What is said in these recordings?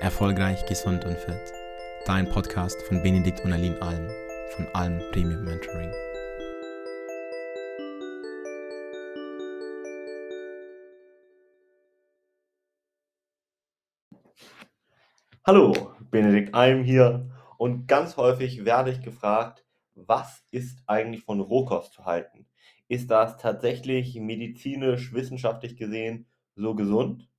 Erfolgreich, gesund und fit. Dein Podcast von Benedikt und Aline Alm von Alm Premium Mentoring. Hallo, Benedikt Alm hier und ganz häufig werde ich gefragt, was ist eigentlich von Rohkost zu halten? Ist das tatsächlich medizinisch, wissenschaftlich gesehen so gesund?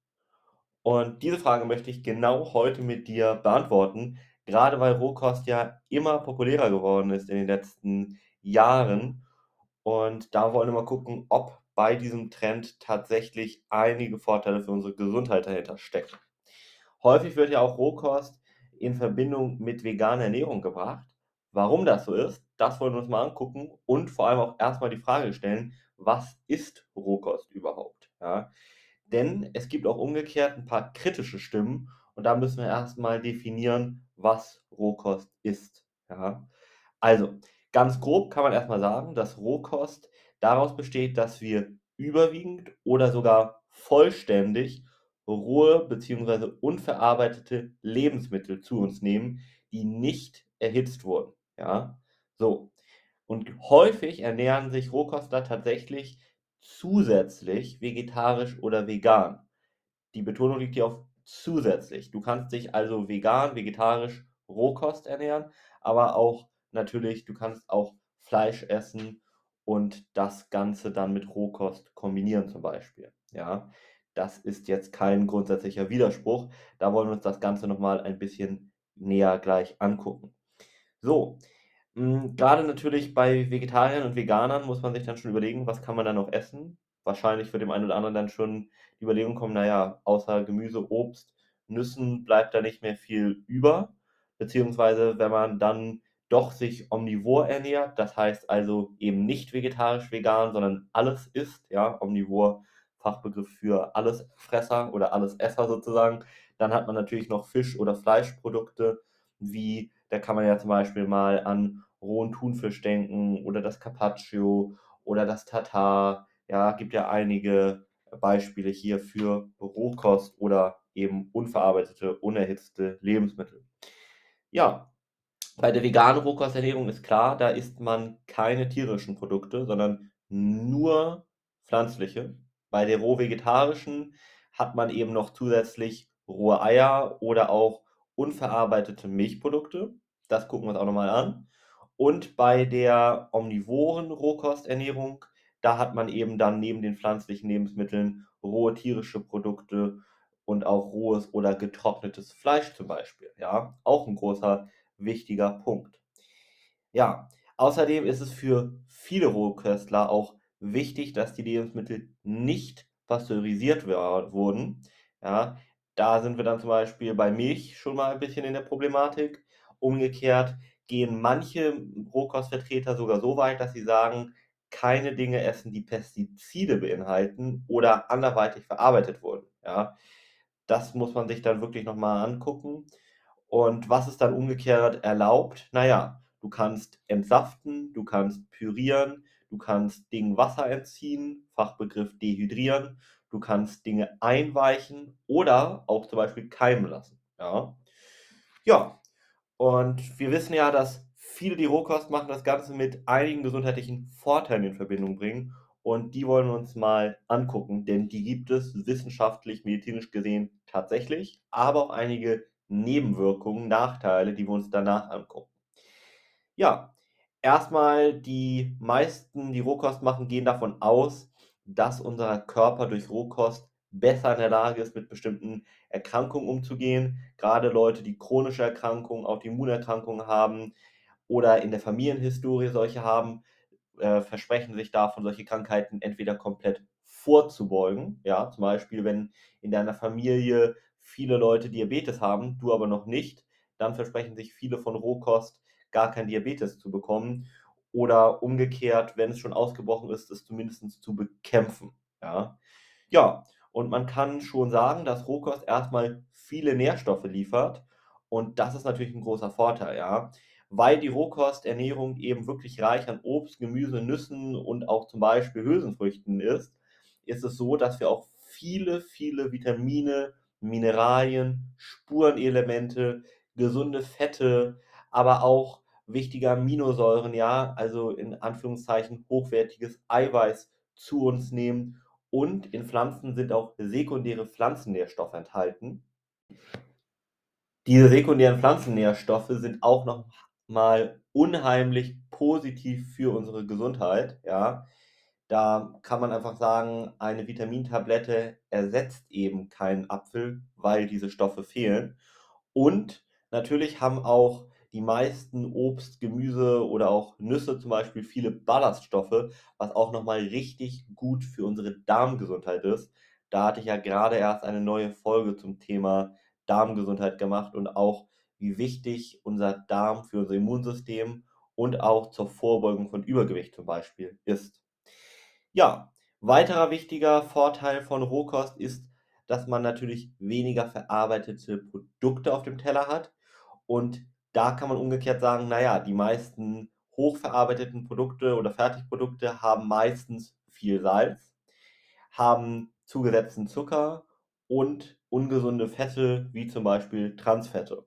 Und diese Frage möchte ich genau heute mit dir beantworten, gerade weil Rohkost ja immer populärer geworden ist in den letzten Jahren. Und da wollen wir mal gucken, ob bei diesem Trend tatsächlich einige Vorteile für unsere Gesundheit dahinter stecken. Häufig wird ja auch Rohkost in Verbindung mit veganer Ernährung gebracht. Warum das so ist, das wollen wir uns mal angucken und vor allem auch erstmal die Frage stellen, was ist Rohkost überhaupt? Ja? Denn es gibt auch umgekehrt ein paar kritische Stimmen und da müssen wir erstmal definieren, was Rohkost ist. Ja? Also, ganz grob kann man erstmal sagen, dass Rohkost daraus besteht, dass wir überwiegend oder sogar vollständig rohe bzw. unverarbeitete Lebensmittel zu uns nehmen, die nicht erhitzt wurden. Ja, so. Und häufig ernähren sich Rohkostler tatsächlich zusätzlich vegetarisch oder vegan. Die Betonung liegt hier auf zusätzlich. Du kannst dich also vegan, vegetarisch, Rohkost ernähren, aber auch natürlich, du kannst auch Fleisch essen und das Ganze dann mit Rohkost kombinieren zum Beispiel. Ja, das ist jetzt kein grundsätzlicher Widerspruch. Da wollen wir uns das Ganze nochmal ein bisschen näher gleich angucken. So, hm, gerade natürlich bei Vegetariern und Veganern muss man sich dann schon überlegen, was kann man dann noch essen? Wahrscheinlich wird dem einen oder anderen dann schon die Überlegung kommen, naja, außer Gemüse, Obst, Nüssen bleibt da nicht mehr viel über. Beziehungsweise, wenn man dann doch sich omnivor ernährt, das heißt also eben nicht vegetarisch, vegan, sondern alles isst, ja, omnivor, Fachbegriff für Allesfresser oder Allesesser sozusagen, dann hat man natürlich noch Fisch- oder Fleischprodukte, wie da kann man ja zum Beispiel mal an rohen Thunfisch denken oder das Carpaccio oder das Tatar. Ja, gibt ja einige Beispiele hier für Rohkost oder eben unverarbeitete, unerhitzte Lebensmittel. Ja, bei der veganen Rohkosternährung ist klar, da isst man keine tierischen Produkte, sondern nur pflanzliche. Bei der roh-vegetarischen hat man eben noch zusätzlich rohe Eier oder auch unverarbeitete Milchprodukte. Das gucken wir uns auch nochmal an. Und bei der omnivoren Rohkosternährung, da hat man eben dann neben den pflanzlichen Lebensmitteln rohe tierische Produkte und auch rohes oder getrocknetes Fleisch zum Beispiel. Ja, auch ein großer wichtiger Punkt. Ja, außerdem ist es für viele Rohköstler auch wichtig, dass die Lebensmittel nicht pasteurisiert wurden. Ja, da sind wir dann zum Beispiel bei Milch schon mal ein bisschen in der Problematik. Umgekehrt gehen manche Rohkostvertreter sogar so weit, dass sie sagen, keine Dinge essen, die Pestizide beinhalten oder anderweitig verarbeitet wurden. Ja, das muss man sich dann wirklich nochmal angucken. Und was ist dann umgekehrt erlaubt? Naja, du kannst entsaften, du kannst pürieren, du kannst Dingen Wasser entziehen, Fachbegriff dehydrieren, du kannst Dinge einweichen oder auch zum Beispiel keimen lassen. Ja, ja. Und wir wissen ja, dass viele, die Rohkost machen, das Ganze mit einigen gesundheitlichen Vorteilen in Verbindung bringen. Und die wollen wir uns mal angucken, denn die gibt es wissenschaftlich, medizinisch gesehen tatsächlich, aber auch einige Nebenwirkungen, Nachteile, die wir uns danach angucken. Ja, erstmal die meisten, die Rohkost machen, gehen davon aus, dass unser Körper durch Rohkost besser in der Lage ist, mit bestimmten Erkrankungen umzugehen. Gerade Leute, die chronische Erkrankungen, Autoimmunerkrankungen haben oder in der Familienhistorie solche haben, äh, versprechen sich davon, solche Krankheiten entweder komplett vorzubeugen. Ja, zum Beispiel, wenn in deiner Familie viele Leute Diabetes haben, du aber noch nicht, dann versprechen sich viele von Rohkost gar kein Diabetes zu bekommen oder umgekehrt, wenn es schon ausgebrochen ist, es zumindest zu bekämpfen. Ja, ja und man kann schon sagen, dass Rohkost erstmal viele Nährstoffe liefert und das ist natürlich ein großer Vorteil, ja. Weil die Rohkosternährung eben wirklich reich an Obst, Gemüse, Nüssen und auch zum Beispiel Hülsenfrüchten ist, ist es so, dass wir auch viele, viele Vitamine, Mineralien, Spurenelemente, gesunde Fette, aber auch wichtige Aminosäuren, ja, also in Anführungszeichen hochwertiges Eiweiß zu uns nehmen. Und in Pflanzen sind auch sekundäre Pflanzennährstoffe enthalten. Diese sekundären Pflanzennährstoffe sind auch noch mal unheimlich positiv für unsere Gesundheit, ja. Da kann man einfach sagen, eine Vitamintablette ersetzt eben keinen Apfel, weil diese Stoffe fehlen. Und natürlich haben auch die meisten Obst, Gemüse oder auch Nüsse zum Beispiel viele Ballaststoffe, was auch nochmal richtig gut für unsere Darmgesundheit ist. Da hatte ich ja gerade erst eine neue Folge zum Thema Darmgesundheit gemacht und auch wie wichtig unser Darm für unser Immunsystem und auch zur Vorbeugung von Übergewicht zum Beispiel ist. Ja, weiterer wichtiger Vorteil von Rohkost ist, dass man natürlich weniger verarbeitete Produkte auf dem Teller hat und da kann man umgekehrt sagen, naja, die meisten hochverarbeiteten Produkte oder Fertigprodukte haben meistens viel Salz, haben zugesetzten Zucker und ungesunde Fette, wie zum Beispiel Transfette.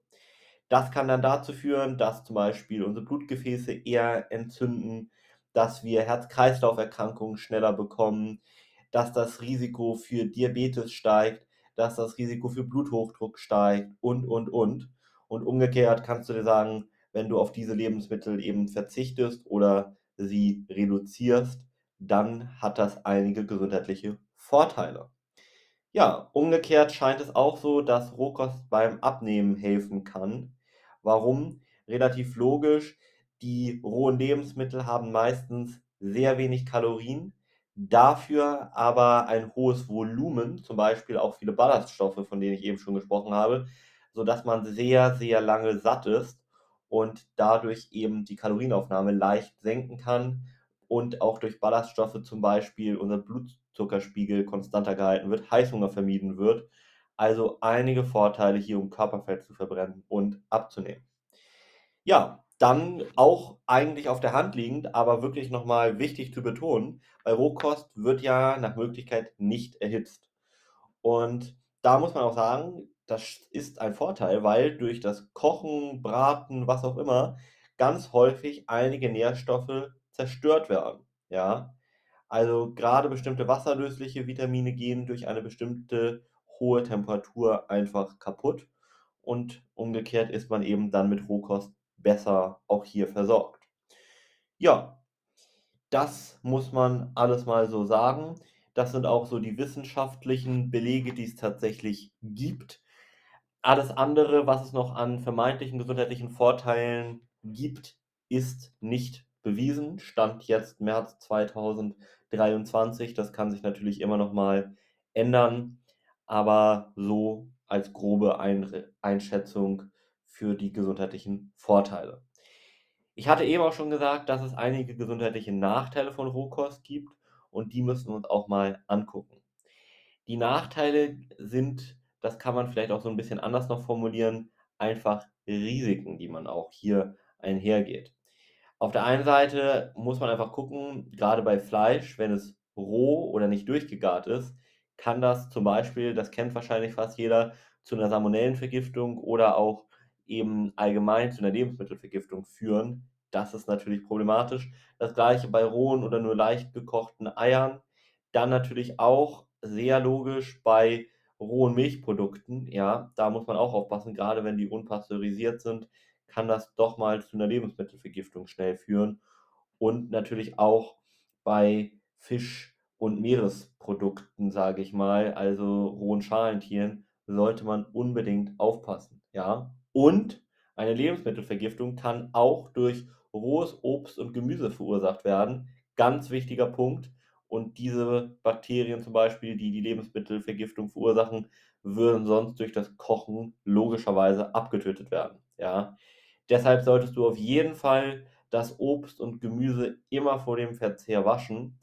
Das kann dann dazu führen, dass zum Beispiel unsere Blutgefäße eher entzünden, dass wir Herz-Kreislauf-Erkrankungen schneller bekommen, dass das Risiko für Diabetes steigt, dass das Risiko für Bluthochdruck steigt und, und, und. Und umgekehrt kannst du dir sagen, wenn du auf diese Lebensmittel eben verzichtest oder sie reduzierst, dann hat das einige gesundheitliche Vorteile. Ja, umgekehrt scheint es auch so, dass Rohkost beim Abnehmen helfen kann. Warum? Relativ logisch. Die rohen Lebensmittel haben meistens sehr wenig Kalorien, dafür aber ein hohes Volumen, zum Beispiel auch viele Ballaststoffe, von denen ich eben schon gesprochen habe, sodass man sehr, sehr lange satt ist und dadurch eben die Kalorienaufnahme leicht senken kann und auch durch Ballaststoffe zum Beispiel unser Blutzuckerspiegel konstanter gehalten wird, Heißhunger vermieden wird. Also einige Vorteile hier, um Körperfett zu verbrennen und abzunehmen. Ja, dann auch eigentlich auf der Hand liegend, aber wirklich nochmal wichtig zu betonen, bei Rohkost wird ja nach Möglichkeit nicht erhitzt. Und da muss man auch sagen, das ist ein Vorteil, weil durch das Kochen, Braten, was auch immer, ganz häufig einige Nährstoffe zerstört werden. Ja, also gerade bestimmte wasserlösliche Vitamine gehen durch eine bestimmte hohe Temperatur einfach kaputt und umgekehrt ist man eben dann mit Rohkost besser auch hier versorgt. Ja, das muss man alles mal so sagen. Das sind auch so die wissenschaftlichen Belege, die es tatsächlich gibt. Alles andere, was es noch an vermeintlichen gesundheitlichen Vorteilen gibt, ist nicht bewiesen. Stand jetzt März 2023. Das kann sich natürlich immer noch mal ändern, aber so als grobe Einschätzung für die gesundheitlichen Vorteile. Ich hatte eben auch schon gesagt, dass es einige gesundheitliche Nachteile von Rohkost gibt und die müssen wir uns auch mal angucken. Die Nachteile sind, das kann man vielleicht auch so ein bisschen anders noch formulieren, einfach Risiken, die man auch hier einhergeht. Auf der einen Seite muss man einfach gucken, gerade bei Fleisch, wenn es roh oder nicht durchgegart ist, kann das zum Beispiel, das kennt wahrscheinlich fast jeder, zu einer Salmonellenvergiftung oder auch eben allgemein zu einer Lebensmittelvergiftung führen. Das ist natürlich problematisch. Das gleiche bei rohen oder nur leicht gekochten Eiern. Dann natürlich auch sehr logisch bei rohen Milchprodukten. Ja, da muss man auch aufpassen, gerade wenn die unpasteurisiert sind, kann das doch mal zu einer Lebensmittelvergiftung schnell führen. Und natürlich auch bei Fisch- und Meeresprodukten, sage ich mal, also rohen Schalentieren, sollte man unbedingt aufpassen. Ja, und eine Lebensmittelvergiftung kann auch durch rohes Obst und Gemüse verursacht werden. Ganz wichtiger Punkt. Und diese Bakterien zum Beispiel, die die Lebensmittelvergiftung verursachen, würden sonst durch das Kochen logischerweise abgetötet werden. Ja? Deshalb solltest du auf jeden Fall das Obst und Gemüse immer vor dem Verzehr waschen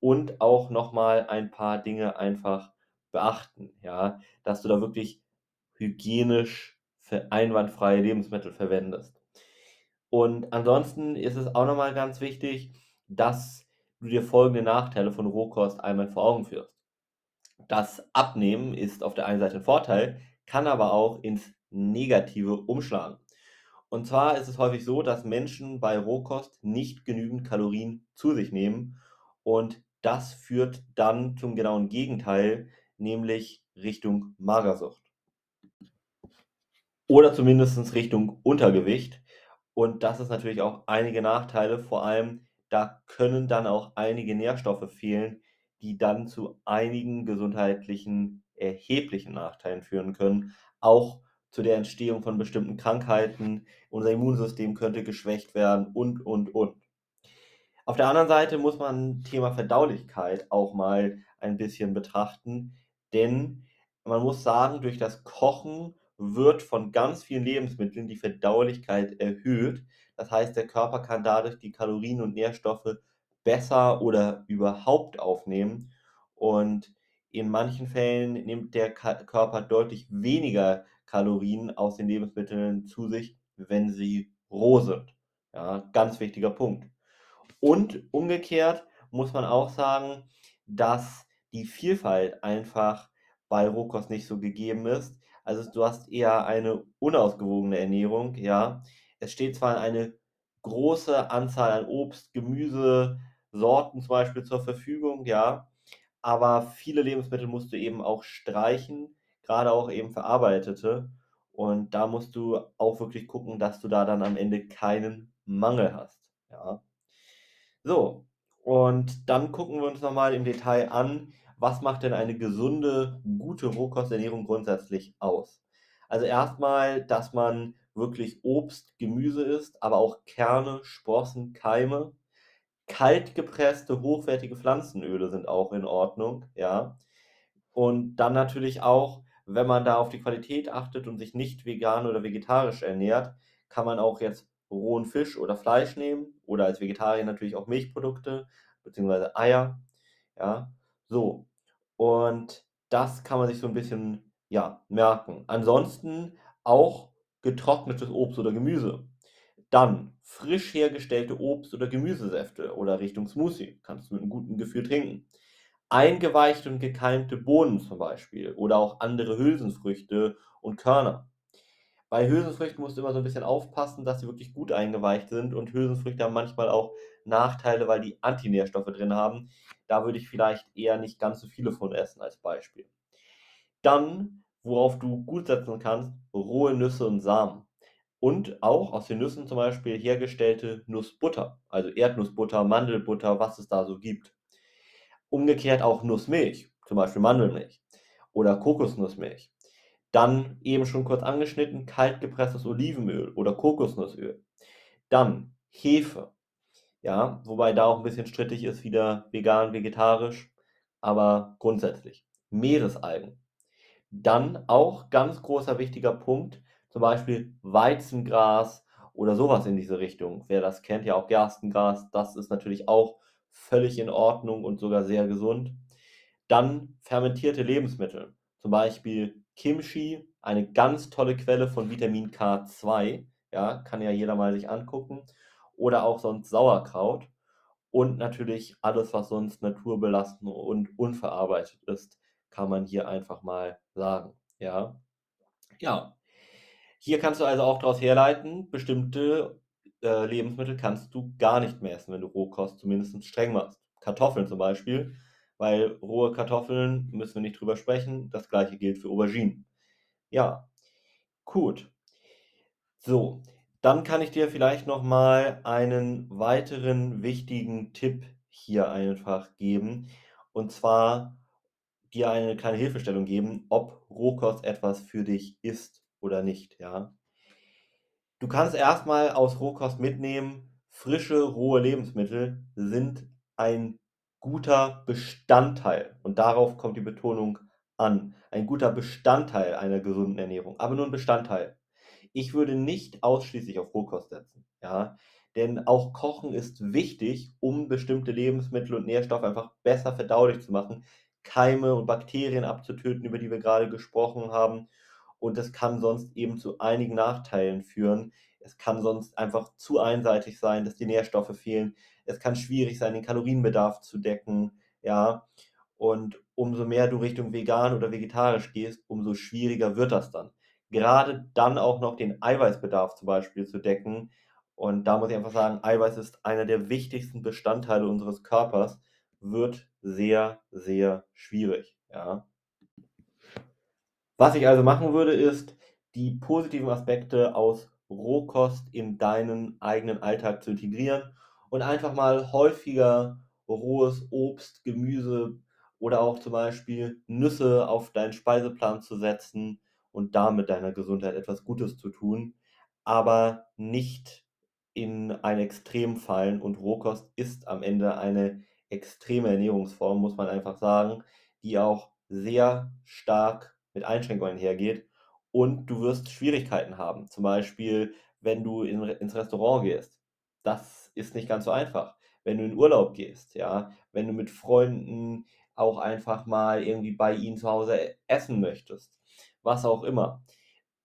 und auch nochmal ein paar Dinge einfach beachten, ja, dass du da wirklich hygienisch für einwandfreie Lebensmittel verwendest. Und ansonsten ist es auch nochmal ganz wichtig, dass du dir folgende Nachteile von Rohkost einmal vor Augen führst. Das Abnehmen ist auf der einen Seite ein Vorteil, kann aber auch ins Negative umschlagen. Und zwar ist es häufig so, dass Menschen bei Rohkost nicht genügend Kalorien zu sich nehmen und das führt dann zum genauen Gegenteil, nämlich Richtung Magersucht. Oder zumindest Richtung Untergewicht. Und das ist natürlich auch einige Nachteile, vor allem da können dann auch einige Nährstoffe fehlen, die dann zu einigen gesundheitlichen erheblichen Nachteilen führen können, auch zu der Entstehung von bestimmten Krankheiten. Unser Immunsystem könnte geschwächt werden und, und, und. Auf der anderen Seite muss man Thema Verdaulichkeit auch mal ein bisschen betrachten, denn man muss sagen, durch das Kochen wird von ganz vielen Lebensmitteln die Verdaulichkeit erhöht. Das heißt, der Körper kann dadurch die Kalorien und Nährstoffe besser oder überhaupt aufnehmen. Und in manchen Fällen nimmt der Körper deutlich weniger Kalorien aus den Lebensmitteln zu sich, wenn sie roh sind. Ja, ganz wichtiger Punkt. Und umgekehrt muss man auch sagen, dass die Vielfalt einfach bei Rohkost nicht so gegeben ist. Also du hast eher eine unausgewogene Ernährung, ja. Es steht zwar eine große Anzahl an Obst, Gemüse, Sorten zum Beispiel zur Verfügung, ja, aber viele Lebensmittel musst du eben auch streichen, gerade auch eben verarbeitete. Und da musst du auch wirklich gucken, dass du da dann am Ende keinen Mangel hast. Ja. So, und dann gucken wir uns nochmal im Detail an, was macht denn eine gesunde, gute Rohkosternährung grundsätzlich aus? Also erstmal, dass man wirklich Obst, Gemüse isst, aber auch Kerne, Sprossen, Keime. Kalt gepresste, hochwertige Pflanzenöle sind auch in Ordnung, ja. Und dann natürlich auch, wenn man da auf die Qualität achtet und sich nicht vegan oder vegetarisch ernährt, kann man auch jetzt rohen Fisch oder Fleisch nehmen oder als Vegetarier natürlich auch Milchprodukte beziehungsweise Eier, ja. So, und das kann man sich so ein bisschen, ja, merken. Ansonsten auch getrocknetes Obst oder Gemüse. Dann frisch hergestellte Obst oder Gemüsesäfte oder Richtung Smoothie, kannst du mit einem guten Gefühl trinken. Eingeweichte und gekeimte Bohnen zum Beispiel oder auch andere Hülsenfrüchte und Körner. Bei Hülsenfrüchten musst du immer so ein bisschen aufpassen, dass sie wirklich gut eingeweicht sind und Hülsenfrüchte haben manchmal auch Nachteile, weil die Antinährstoffe drin haben. Da würde ich vielleicht eher nicht ganz so viele von essen als Beispiel. Dann, worauf du gut setzen kannst, rohe Nüsse und Samen. Und auch aus den Nüssen zum Beispiel hergestellte Nussbutter, also Erdnussbutter, Mandelbutter, was es da so gibt. Umgekehrt auch Nussmilch, zum Beispiel Mandelmilch oder Kokosnussmilch. Dann eben schon kurz angeschnitten, kalt gepresstes Olivenöl oder Kokosnussöl. Dann Hefe. Ja, wobei da auch ein bisschen strittig ist, wieder vegan, vegetarisch, aber grundsätzlich. Meeresalgen. Dann auch ganz großer wichtiger Punkt, zum Beispiel Weizengras oder sowas in diese Richtung. Wer das kennt, ja auch Gerstengras, das ist natürlich auch völlig in Ordnung und sogar sehr gesund. Dann fermentierte Lebensmittel, zum Beispiel Kimchi, eine ganz tolle Quelle von Vitamin K2, ja, kann ja jeder mal sich angucken. Oder auch sonst Sauerkraut. Und natürlich alles, was sonst naturbelassen und unverarbeitet ist, kann man hier einfach mal sagen. Ja. Ja. Hier kannst du also auch daraus herleiten, bestimmte äh, Lebensmittel kannst du gar nicht mehr essen, wenn du Rohkost zumindest streng machst. Kartoffeln zum Beispiel weil rohe Kartoffeln müssen wir nicht drüber sprechen. Das gleiche gilt für Auberginen. Ja, gut. So, dann kann ich dir vielleicht noch mal einen weiteren wichtigen Tipp hier einfach geben. Und zwar dir eine kleine Hilfestellung geben, ob Rohkost etwas für dich ist oder nicht. Ja. Du kannst erstmal aus Rohkost mitnehmen, frische, rohe Lebensmittel sind ein guter Bestandteil, und darauf kommt die Betonung an, ein guter Bestandteil einer gesunden Ernährung, aber nur ein Bestandteil. Ich würde nicht ausschließlich auf Rohkost setzen, ja, denn auch Kochen ist wichtig, um bestimmte Lebensmittel und Nährstoffe einfach besser verdaulich zu machen, Keime und Bakterien abzutöten, über die wir gerade gesprochen haben. Und das kann sonst eben zu einigen Nachteilen führen. Es kann sonst einfach zu einseitig sein, dass die Nährstoffe fehlen es kann schwierig sein, den Kalorienbedarf zu decken, ja. Und umso mehr du Richtung vegan oder vegetarisch gehst, umso schwieriger wird das dann. Gerade dann auch noch den Eiweißbedarf zum Beispiel zu decken. Und da muss ich einfach sagen, Eiweiß ist einer der wichtigsten Bestandteile unseres Körpers, wird sehr, sehr schwierig. Ja. Was ich also machen würde, ist, die positiven Aspekte aus Rohkost in deinen eigenen Alltag zu integrieren und einfach mal häufiger rohes Obst, Gemüse oder auch zum Beispiel Nüsse auf deinen Speiseplan zu setzen und damit deiner Gesundheit etwas Gutes zu tun, aber nicht in ein Extrem fallen. Und Rohkost ist am Ende eine extreme Ernährungsform, muss man einfach sagen, die auch sehr stark mit Einschränkungen hergeht. Und du wirst Schwierigkeiten haben. Zum Beispiel, wenn du in, ins Restaurant gehst. Das ist nicht ganz so einfach. Wenn du in Urlaub gehst, ja, wenn du mit Freunden auch einfach mal irgendwie bei ihnen zu Hause essen möchtest, was auch immer.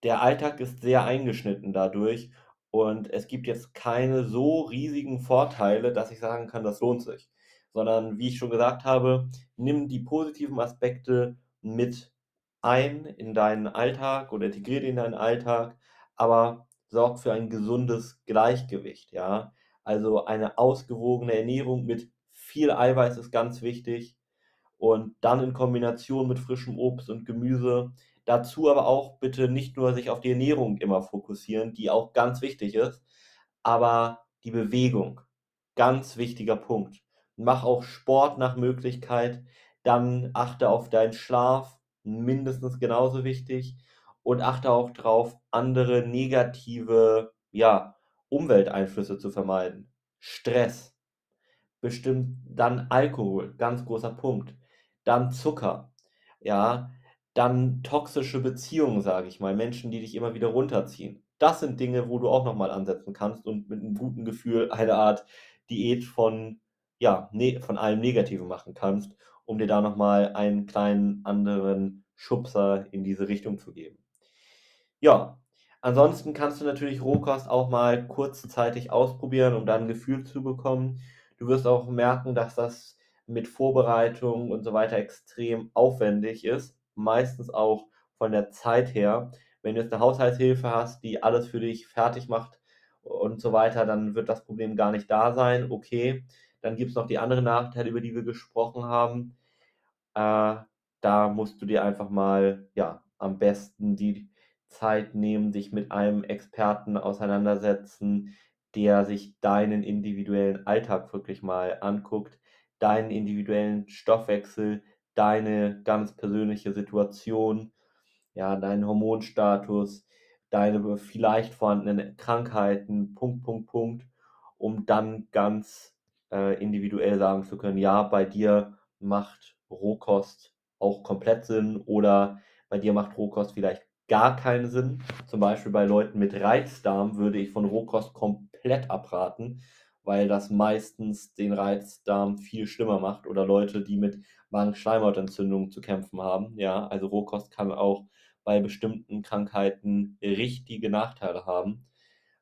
Der Alltag ist sehr eingeschnitten dadurch und es gibt jetzt keine so riesigen Vorteile, dass ich sagen kann, das lohnt sich. Sondern wie ich schon gesagt habe, nimm die positiven Aspekte mit ein in deinen Alltag oder integriere die in deinen Alltag, aber sorg für ein gesundes Gleichgewicht, ja. Also eine ausgewogene Ernährung mit viel Eiweiß ist ganz wichtig und dann in Kombination mit frischem Obst und Gemüse. Dazu aber auch bitte nicht nur sich auf die Ernährung immer fokussieren, die auch ganz wichtig ist, aber die Bewegung, ganz wichtiger Punkt. Mach auch Sport nach Möglichkeit, dann achte auf deinen Schlaf, mindestens genauso wichtig und achte auch darauf, andere negative ja, Umwelteinflüsse zu vermeiden. Stress, bestimmt dann Alkohol, ganz großer Punkt dann Zucker, ja, dann toxische Beziehungen, sage ich mal, Menschen, die dich immer wieder runterziehen. Das sind Dinge, wo du auch nochmal ansetzen kannst und mit einem guten Gefühl eine Art Diät von, ja, ne, von allem Negativen machen kannst, um dir da nochmal einen kleinen anderen Schubser in diese Richtung zu geben. Ja, ansonsten kannst du natürlich Rohkost auch mal kurzzeitig ausprobieren, um dann ein Gefühl zu bekommen. Du wirst auch merken, dass das mit Vorbereitung und so weiter extrem aufwendig ist. Meistens auch von der Zeit her. Wenn du jetzt eine Haushaltshilfe hast, die alles für dich fertig macht und so weiter, dann wird das Problem gar nicht da sein. Okay, dann gibt es noch die anderen Nachteile, über die wir gesprochen haben. Äh, da musst du dir einfach mal, ja, am besten die Zeit nehmen, dich mit einem Experten auseinandersetzen, der sich deinen individuellen Alltag wirklich mal anguckt, deinen individuellen Stoffwechsel, deine ganz persönliche Situation, ja, deinen Hormonstatus, deine vielleicht vorhandenen Krankheiten, Punkt, Punkt, Punkt, um dann ganz äh, individuell sagen zu können, ja, bei dir macht Rohkost auch komplett Sinn oder bei dir macht Rohkost vielleicht gar keinen Sinn. Zum Beispiel bei Leuten mit Reizdarm würde ich von Rohkost komplett abraten, weil das meistens den Reizdarm viel schlimmer macht oder Leute, die mit Magenschleimhautentzündungen zu kämpfen haben. Ja, also Rohkost kann auch bei bestimmten Krankheiten richtige Nachteile haben.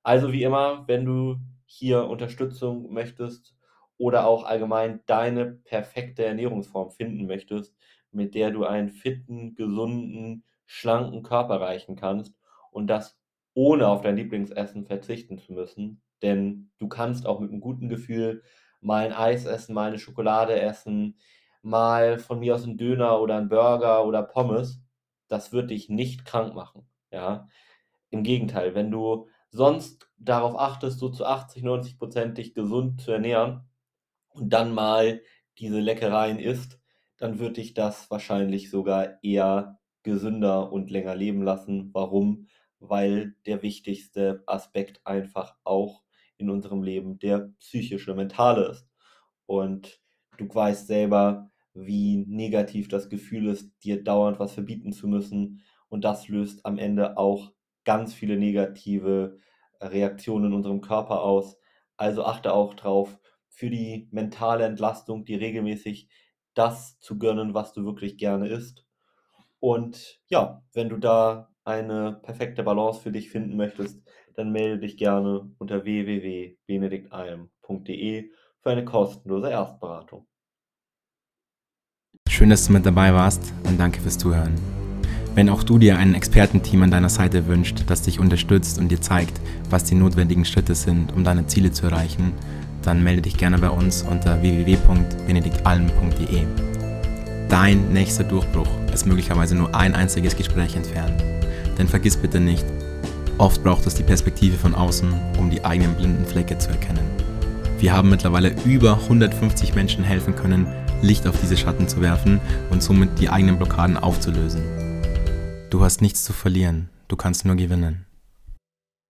Also wie immer, wenn du hier Unterstützung möchtest oder auch allgemein deine perfekte Ernährungsform finden möchtest, mit der du einen fitten, gesunden, schlanken Körper erreichen kannst und das ohne auf dein Lieblingsessen verzichten zu müssen, denn du kannst auch mit einem guten Gefühl mal ein Eis essen, mal eine Schokolade essen, mal von mir aus einen Döner oder einen Burger oder Pommes. Das wird dich nicht krank machen. Ja? Im Gegenteil, wenn du sonst darauf achtest, so zu 80, 90 Prozent dich gesund zu ernähren und dann mal diese Leckereien isst, dann wird dich das wahrscheinlich sogar eher gesünder und länger leben lassen. Warum? Weil der wichtigste Aspekt einfach auch in unserem Leben der psychische, mentale ist. Und du weißt selber, wie negativ das Gefühl ist, dir dauernd was verbieten zu müssen. Und das löst am Ende auch ganz viele negative Reaktionen in unserem Körper aus. Also achte auch drauf, für die mentale Entlastung, die regelmäßig das zu gönnen, was du wirklich gerne isst. Und ja, wenn du da eine perfekte Balance für dich finden möchtest, dann melde dich gerne unter www.benediktalm.de für eine kostenlose Erstberatung. Schön, dass du mit dabei warst und danke fürs Zuhören. Wenn auch du dir ein Expertenteam an deiner Seite wünscht, das dich unterstützt und dir zeigt, was die notwendigen Schritte sind, um deine Ziele zu erreichen, dann melde dich gerne bei uns unter www.benediktalm.de. Dein nächster Durchbruch ist möglicherweise nur ein einziges Gespräch entfernt. Denn vergiss bitte nicht, oft braucht es die Perspektive von außen, um die eigenen blinden Flecke zu erkennen. Wir haben mittlerweile über 150 Menschen helfen können, Licht auf diese Schatten zu werfen und somit die eigenen Blockaden aufzulösen. Du hast nichts zu verlieren, du kannst nur gewinnen.